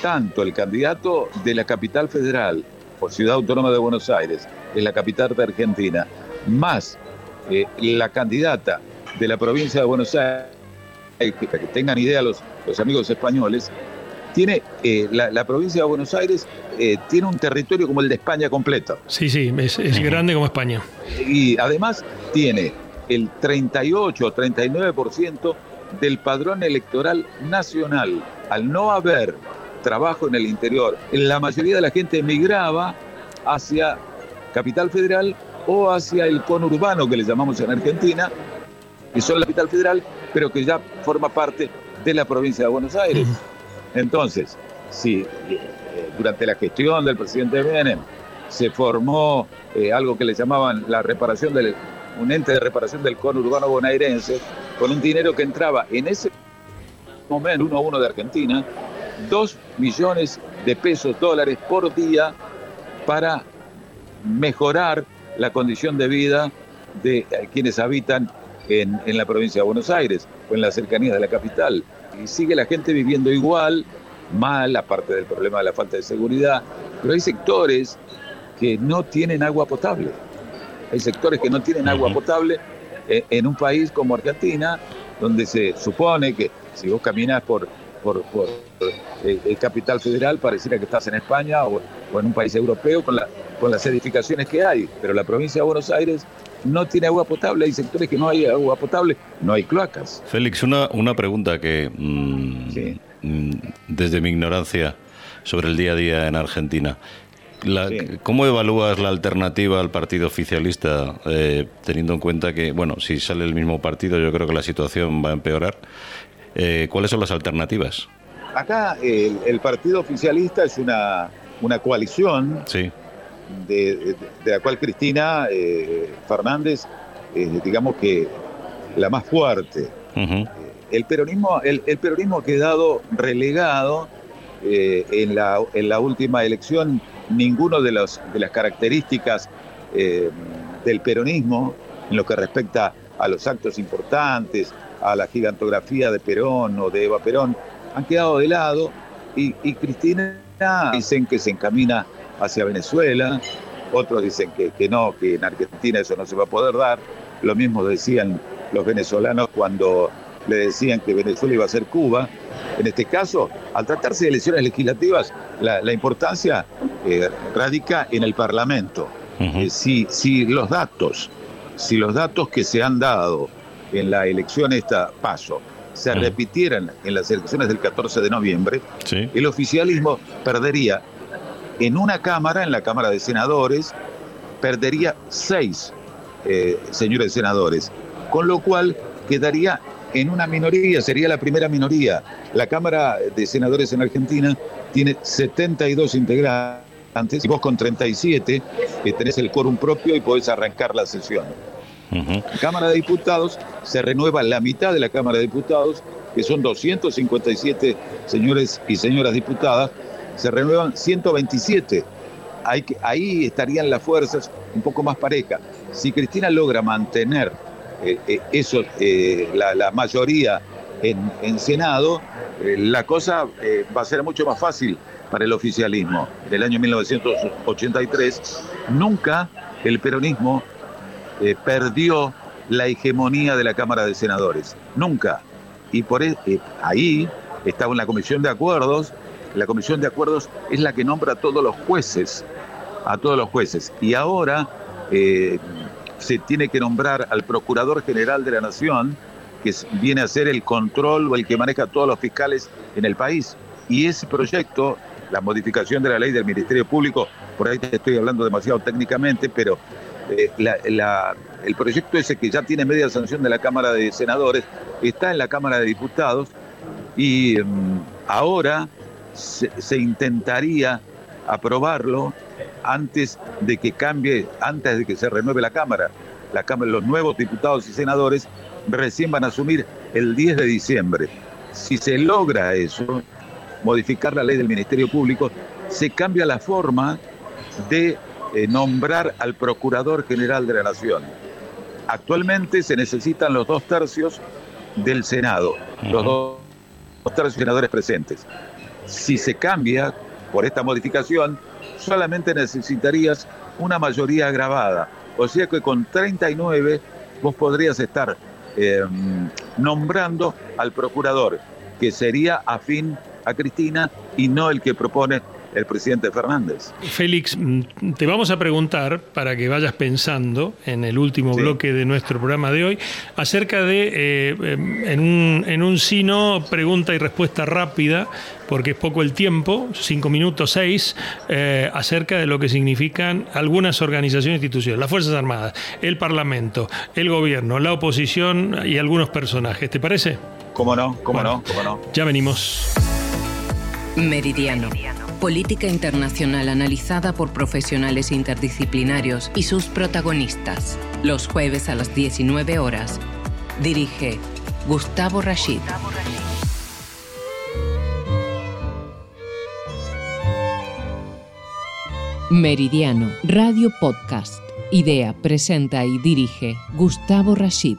tanto el candidato de la capital federal por Ciudad Autónoma de Buenos Aires, en la capital de Argentina, más eh, la candidata de la provincia de Buenos Aires, que, que tengan idea los, los amigos españoles, tiene eh, la, provincia de Buenos Aires eh, tiene un territorio como el de España completo. Sí, sí, es, es grande como España. Y además tiene el 38 o 39% del padrón electoral nacional. Al no haber trabajo en el interior, la mayoría de la gente emigraba hacia Capital Federal o hacia el conurbano que le llamamos en Argentina, que son la capital federal, pero que ya forma parte de la provincia de Buenos Aires. Entonces, si eh, durante la gestión del presidente Menem se formó eh, algo que le llamaban la reparación del un ente de reparación del conurbano bonaerense, con un dinero que entraba en ese momento, uno a uno de Argentina, dos millones de pesos, dólares por día para mejorar la condición de vida de quienes habitan en, en, la provincia de Buenos Aires o en la cercanía de la capital. Y sigue la gente viviendo igual, mal, aparte del problema de la falta de seguridad, pero hay sectores que no tienen agua potable. Hay sectores que no tienen agua potable eh, en un país como Argentina, donde se supone que si vos caminas por, por, eh, el capital federal, pareciera que estás en España o, en un país europeo con, la, con las edificaciones que hay, pero la provincia de Buenos Aires no tiene agua potable, hay sectores que no hay agua potable, no hay cloacas. Félix, una, una pregunta que mm, mm, desde mi ignorancia sobre el día a día en Argentina. ¿Cómo evalúas la alternativa al partido oficialista, eh, teniendo en cuenta que, bueno, si sale el mismo partido, yo creo que la situación va a empeorar? Eh, ¿Cuáles son las alternativas? Acá el, partido oficialista es una, una coalición de, la cual Cristina eh, Fernández es, digamos que, la más fuerte. el, peronismo, el, peronismo ha quedado relegado eh, en, la, en la última elección. Ninguno de, los, de las características eh, del peronismo en lo que respecta a los actos importantes, a la gigantografía de Perón o de Eva Perón, han quedado de lado. Y, y Cristina dicen que se encamina hacia Venezuela, otros dicen que, que no, que en Argentina eso no se va a poder dar, lo mismo decían los venezolanos cuando le decían que Venezuela iba a ser Cuba. En este caso, al tratarse de elecciones legislativas, la, importancia eh, radica en el Parlamento. Eh, si, si los datos, si los datos que se han dado en la elección esta paso se repitieran en las elecciones del 14 de noviembre, el oficialismo perdería en una Cámara, en la Cámara de Senadores, perdería seis eh, señores senadores, con lo cual quedaría en una minoría, sería la primera minoría. La Cámara de Senadores en Argentina tiene 72 integrantes y vos con 37 que tenés el quórum propio y podés arrancar la sesión. Cámara de Diputados se renueva la mitad de la Cámara de Diputados, que son 257 señores y señoras diputadas, se renuevan 127. Ahí, ahí estarían las fuerzas un poco más parejas. Si Cristina logra mantener eh, eh, eso, eh, la, mayoría en, en Senado, la cosa va a ser mucho más fácil para el oficialismo. En el año 1983, nunca el peronismo perdió la hegemonía de la Cámara de Senadores. Nunca. Y por e, ahí estaba en la Comisión de Acuerdos. La Comisión de Acuerdos es la que nombra a todos los jueces, a todos los jueces. Y ahora eh, se tiene que nombrar al Procurador General de la Nación, que viene a ser el control o el que maneja a todos los fiscales en el país. Y ese proyecto, la modificación de la ley del Ministerio Público, por ahí te estoy hablando demasiado técnicamente, pero eh, el proyecto ese que ya tiene media sanción de la Cámara de Senadores está en la Cámara de Diputados y mm, ahora se intentaría aprobarlo antes de que cambie, antes de que se renueve la Cámara. La Cámara, los nuevos diputados y senadores recién van a asumir el 10 de diciembre. Si se logra eso, modificar la ley del Ministerio Público, se cambia la forma de eh, nombrar al Procurador General de la Nación. Actualmente se necesitan los dos tercios del Senado, los dos, dos tercios senadores presentes. Si se cambia por esta modificación, solamente necesitarías una mayoría agravada. O sea que con 39 vos podrías estar em, nombrando al procurador, que sería afín a Cristina y no el que propone el presidente Fernández. Félix, mm, te vamos a preguntar, para que vayas pensando en el último bloque de nuestro programa de hoy, acerca de, eh, em, en, un, en un sino, pregunta y respuesta rápida, porque es poco el tiempo, cinco minutos, seis, eh, acerca de lo que significan algunas organizaciones e instituciones, las Fuerzas Armadas, el Parlamento, el Gobierno, la oposición y algunos personajes. ¿Te parece? ¿Cómo no? ¿Cómo no? ¿Cómo no? Ya venimos. Meridiano política internacional analizada por profesionales interdisciplinarios y sus protagonistas. Los jueves a las 19 horas. Dirige Gustavo Rashid. Meridiano, Radio Podcast. Idea, presenta y dirige Gustavo Rashid.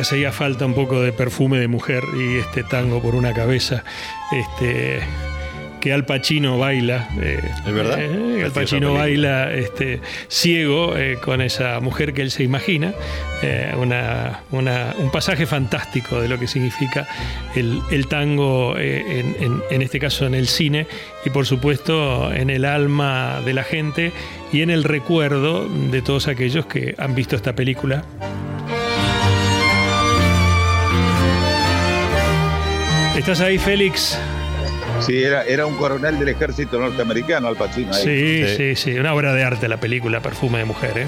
Le hacía falta un poco de perfume de mujer y este tango por una cabeza. Este, que Al Pacino baila. Eh, ¿Es verdad? Eh, Al Pacino baila este, ciego eh, con esa mujer que él se imagina. un pasaje fantástico de lo que significa el, tango, en, en, este caso en el cine, y por supuesto en el alma de la gente y en el recuerdo de todos aquellos que han visto esta película. ¿Estás ahí, Félix? Sí, era, era un coronel del ejército norteamericano, Al Pacino. Sí, sí, sí, una obra de arte la película Perfume de Mujer. ¿eh?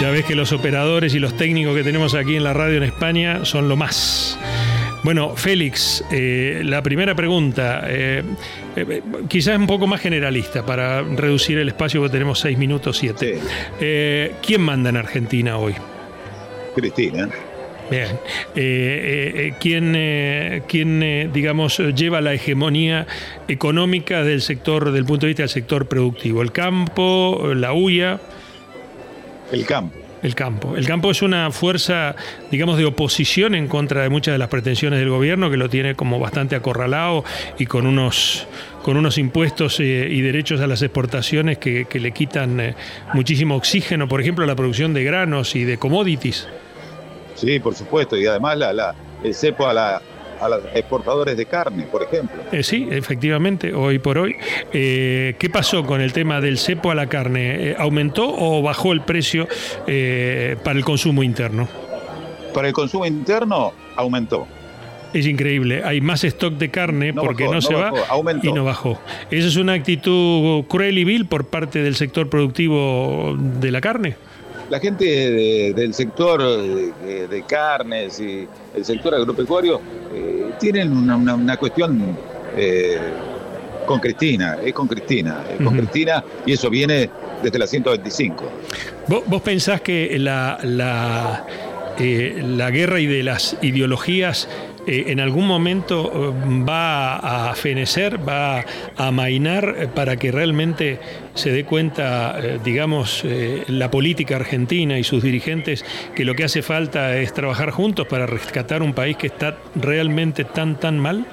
Ya ves que los operadores y los técnicos que tenemos aquí en la radio en España son lo más. Bueno, Félix, eh, la primera pregunta, eh, eh, quizás un poco más generalista para reducir el espacio, porque tenemos seis minutos siete. ¿Quién manda en Argentina hoy? Cristina. Bien. ¿Quién, quién digamos, lleva la hegemonía económica del sector, del punto de vista del sector productivo? ¿El campo, la huya? El campo. El campo. El campo es una fuerza, digamos, de oposición en contra de muchas de las pretensiones del gobierno, que lo tiene como bastante acorralado y con unos, con unos impuestos eh, y derechos a las exportaciones que, le quitan eh, muchísimo oxígeno, por ejemplo, a la producción de granos y de commodities. Sí, por supuesto, y además la, el cepo a la, a los exportadores de carne, por ejemplo. Eh, sí, efectivamente, hoy por hoy. Eh, ¿Qué pasó con el tema del cepo a la carne? Eh, ¿Aumentó o bajó el precio para el consumo interno? Para el consumo interno aumentó. Es increíble, hay más stock de carne porque no, se va y no bajó. ¿Esa es una actitud cruel y vil por parte del sector productivo de la carne? La gente del sector de, carnes y el sector agropecuario eh, tienen una, cuestión eh, con Cristina, es con Cristina, es con Cristina y eso viene desde la 125. ¿Vos, pensás que la, la, eh, la guerra y de las ideologías eh, en algún momento eh, va a fenecer, va a amainar eh, para que realmente se dé cuenta, digamos, la política argentina y sus dirigentes que lo que hace falta es trabajar juntos para rescatar un país que está realmente tan, tan mal?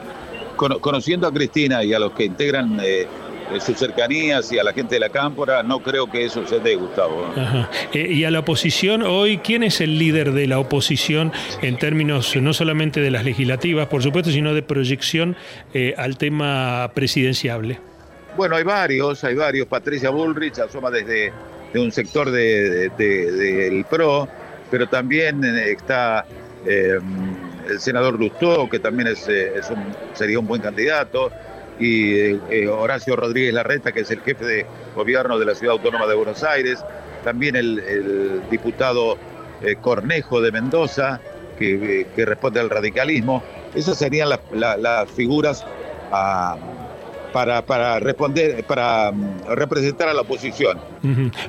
Conociendo a Cristina y a los que integran sus cercanías y a la gente de la cámpora, no creo que eso se dé, Gustavo. Eh, y a la oposición, hoy, ¿quién es el líder de la oposición en términos no solamente de las legislativas, por supuesto, sino de proyección eh, al tema presidenciable? Bueno, hay varios, hay varios. Patricia Bullrich asoma desde de un sector del de, PRO, pero también eh, está el senador Lustó, que también es, sería un buen candidato y eh, Horacio Rodríguez Larreta, que es el jefe de gobierno de la Ciudad Autónoma de Buenos Aires, también el, diputado eh, Cornejo de Mendoza, que, responde al radicalismo. Esas serían las figuras ah, para, responder, para mm, representar a la oposición.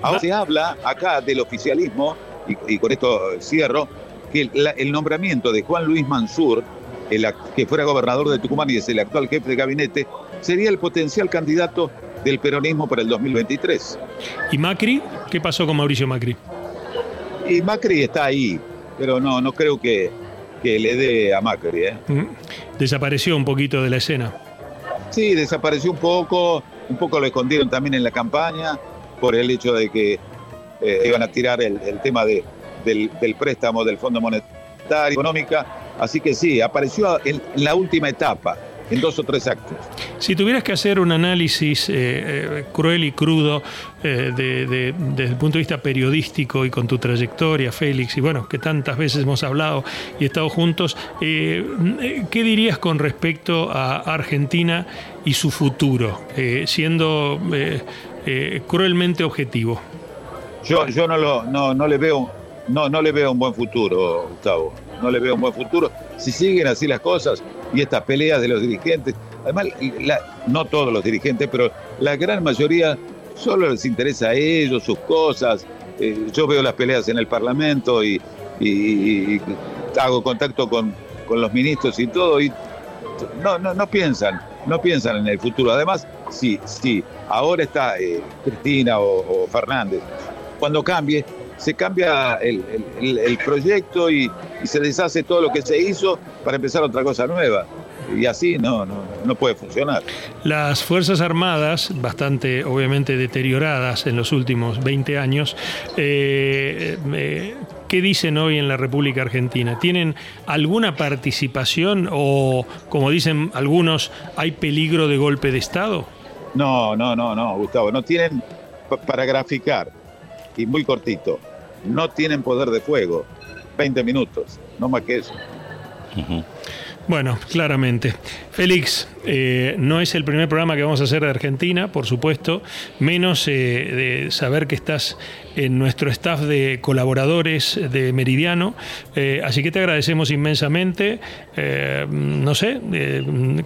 Ahora se habla acá del oficialismo, y, con esto cierro, que el nombramiento de Juan Luis Mansur, que fuera gobernador de Tucumán y es el actual jefe de gabinete, sería el potencial candidato del peronismo para el 2023. ¿Y Macri? ¿Qué pasó con Mauricio Macri? Y Macri está ahí, pero no, no creo que, que le dé a Macri. ¿eh? Desapareció un poquito de la escena. Sí, desapareció un poco, un poco lo escondieron también en la campaña por el hecho de que eh, iban a tirar el, tema de, del, del préstamo del Fondo Monetario Económica Así que sí, apareció en la última etapa, en dos o tres actos. Si tuvieras que hacer un análisis eh, eh, cruel y crudo eh, desde el punto de vista periodístico y con tu trayectoria, Félix, y bueno, que tantas veces hemos hablado y estado juntos, ¿qué dirías con respecto a Argentina y su futuro, siendo cruelmente objetivo? Yo, yo no, lo, no, no le veo no, no le veo un buen futuro, Gustavo. No le veo un buen futuro. Si siguen así las cosas y estas peleas de los dirigentes, además, no todos los dirigentes, pero la gran mayoría solo les interesa a ellos, sus cosas. Eh, yo veo las peleas en el Parlamento y, hago contacto con, con, los ministros y todo, y no, no, no piensan, no piensan en el futuro. Además, si, si ahora está eh, Cristina o, Fernández, cuando cambie, se cambia el, proyecto y, se deshace todo lo que se hizo para empezar otra cosa nueva. Y así no, no, no puede funcionar. Las Fuerzas Armadas, bastante obviamente deterioradas en los últimos 20 años, eh, eh, ¿qué dicen hoy en la República Argentina? ¿Tienen alguna participación o, como dicen algunos, hay peligro de golpe de Estado? No, no, no, no, Gustavo, no tienen, para graficar, y muy cortito, no tienen poder de fuego, 20 minutos, no más que eso. Bueno, claramente. Félix, eh, no es el primer programa que vamos a hacer de Argentina, por supuesto, menos eh, de saber que estás en nuestro staff de colaboradores de Meridiano, eh, así que te agradecemos inmensamente. no sé,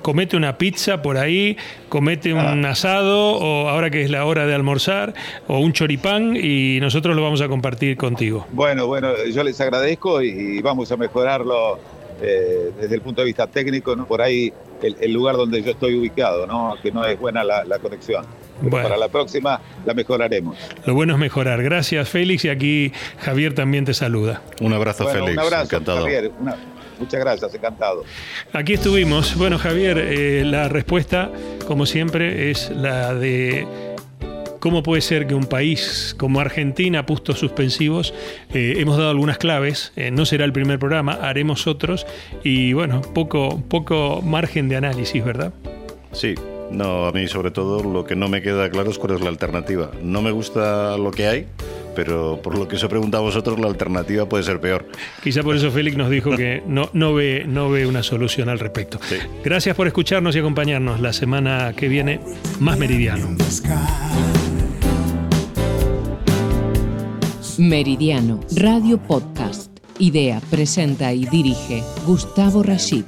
comete una pizza por ahí, comete un ah. asado, o ahora que es la hora de almorzar, o un choripán, y nosotros lo vamos a compartir contigo. Bueno, bueno, yo les agradezco y vamos a mejorarlo eh, desde el punto de vista técnico, ¿no? por ahí el, lugar donde yo estoy ubicado, ¿no? que no es buena la, conexión. Para la próxima la mejoraremos. Lo bueno es mejorar. Gracias, Félix, y aquí Javier también te saluda. Un abrazo, Félix. Un abrazo, encantado. Javier. muchas gracias, encantado. Aquí estuvimos. Bueno, Javier, eh, la respuesta, como siempre, es la de ¿Cómo puede ser que un país como Argentina, puestos suspensivos, eh, hemos dado algunas claves? Eh, no será el primer programa, haremos otros y bueno, poco, poco margen de análisis, ¿verdad? Sí, no, a mí sobre todo lo que no me queda claro es cuál es la alternativa. No me gusta lo que hay, pero por lo que os he preguntado a vosotros, la alternativa puede ser peor. Quizá por eso Félix nos dijo que no, no, ve, no ve una solución al respecto. Gracias por escucharnos y acompañarnos. La semana que viene, más meridiano. Meridiano, Radio Podcast. Idea, presenta y dirige Gustavo Rashid.